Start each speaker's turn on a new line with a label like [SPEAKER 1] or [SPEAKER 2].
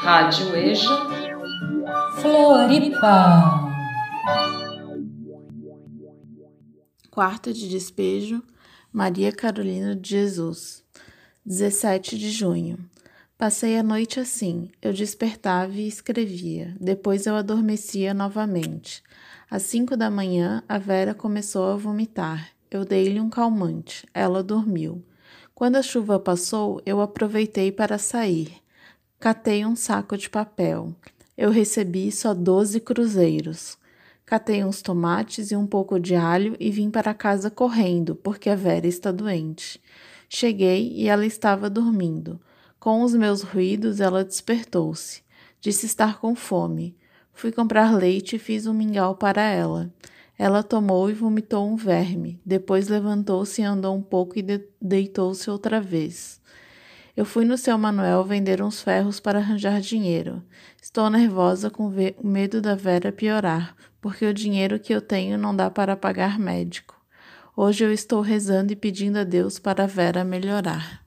[SPEAKER 1] Rádio EJA
[SPEAKER 2] Floripa.
[SPEAKER 3] Quarto de despejo, Maria Carolina de Jesus. 17 de junho. Passei a noite assim. Eu despertava e escrevia. Depois eu adormecia novamente. Às cinco da manhã, a Vera começou a vomitar. Eu dei-lhe um calmante. Ela dormiu. Quando a chuva passou, eu aproveitei para sair. Catei um saco de papel. Eu recebi só doze cruzeiros. Catei uns tomates e um pouco de alho e vim para casa correndo, porque a Vera está doente. Cheguei e ela estava dormindo. Com os meus ruídos, ela despertou-se. Disse estar com fome. Fui comprar leite e fiz um mingau para ela. Ela tomou e vomitou um verme. Depois levantou-se andou um pouco e de deitou-se outra vez. Eu fui no seu Manuel vender uns ferros para arranjar dinheiro. Estou nervosa com o medo da Vera piorar, porque o dinheiro que eu tenho não dá para pagar médico. Hoje eu estou rezando e pedindo a Deus para a Vera melhorar.